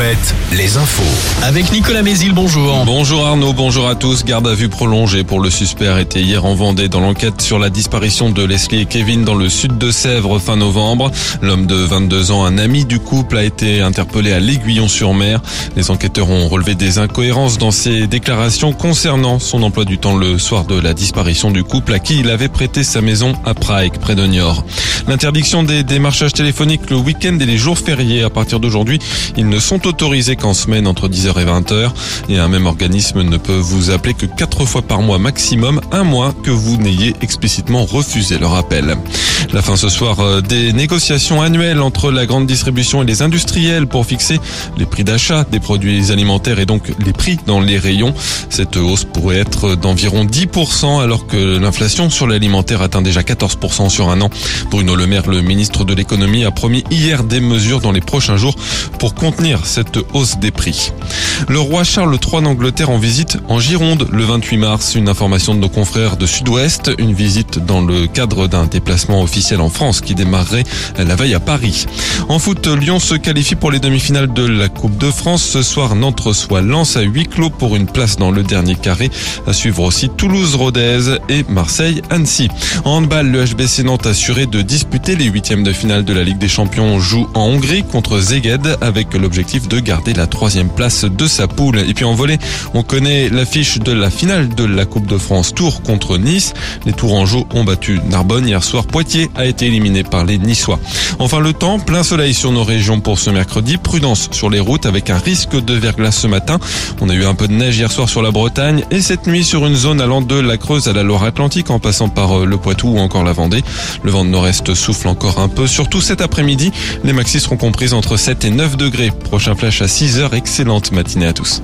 Alouette, les infos. Avec Nicolas Mézil, bonjour. Bonjour Arnaud, bonjour à tous. Garde à vue prolongée pour le suspect arrêté hier en Vendée dans l'enquête sur la disparition de Leslie et Kevin dans le sud de Sèvres fin novembre. L'homme de 22 ans, un ami du couple, a été interpellé à l'Aiguillon-sur-Mer. Les enquêteurs ont relevé des incohérences dans ses déclarations concernant son emploi du temps le soir de la disparition du couple à qui il avait prêté sa maison à Prague, près de Niort. L'interdiction des démarchages téléphoniques le week-end et les jours fériés à partir d'aujourd'hui, ils ne sont autorisés qu'en semaine entre 10h et 20h. Et un même organisme ne peut vous appeler que 4 fois par mois maximum, un mois que vous n'ayez explicitement refusé leur appel. La fin ce soir euh, des négociations annuelles entre la grande distribution et les industriels pour fixer les prix d'achat des produits alimentaires et donc les prix dans les rayons. Cette hausse pourrait être d'environ 10% alors que l'inflation sur l'alimentaire atteint déjà 14% sur un an. Bruno Le Maire, le ministre de l'économie, a promis hier des mesures dans les prochains jours pour contenir cette hausse des prix. Le roi Charles III d'Angleterre en visite en Gironde le 28 mars. Une information de nos confrères de Sud-Ouest. Une visite dans le cadre d'un déplacement officiel en France qui démarrerait la veille à Paris. En foot, Lyon se qualifie pour les demi-finales de la Coupe de France. Ce soir, Nantes reçoit Lens à huis clos pour une place dans le dernier carré. À suivre aussi Toulouse-Rodez et Marseille-Annecy. En handball, le HBC Nantes assuré de disputer les huitièmes de finale de la Ligue des Champions joue en Hongrie contre Zeged avec l'objectif de garder la troisième place de sa poule. Et puis en volée, on connaît l'affiche de la finale de la Coupe de France Tour contre Nice. Les Tourangeaux ont battu Narbonne hier soir. Poitiers a été éliminé par les Niçois. Enfin le temps, plein soleil sur nos régions pour ce mercredi. Prudence sur les routes avec un risque de verglas ce matin. On a eu un peu de neige hier soir sur la Bretagne et cette nuit sur une zone allant de la Creuse à la Loire-Atlantique en passant par euh, le Poitou ou encore la Vendée. Le vent de nord-est souffle encore un peu. Surtout cet après-midi, les maxis seront comprises entre 7 et 9 degrés. Prochain à 6 heures. Excellente matinée à tous.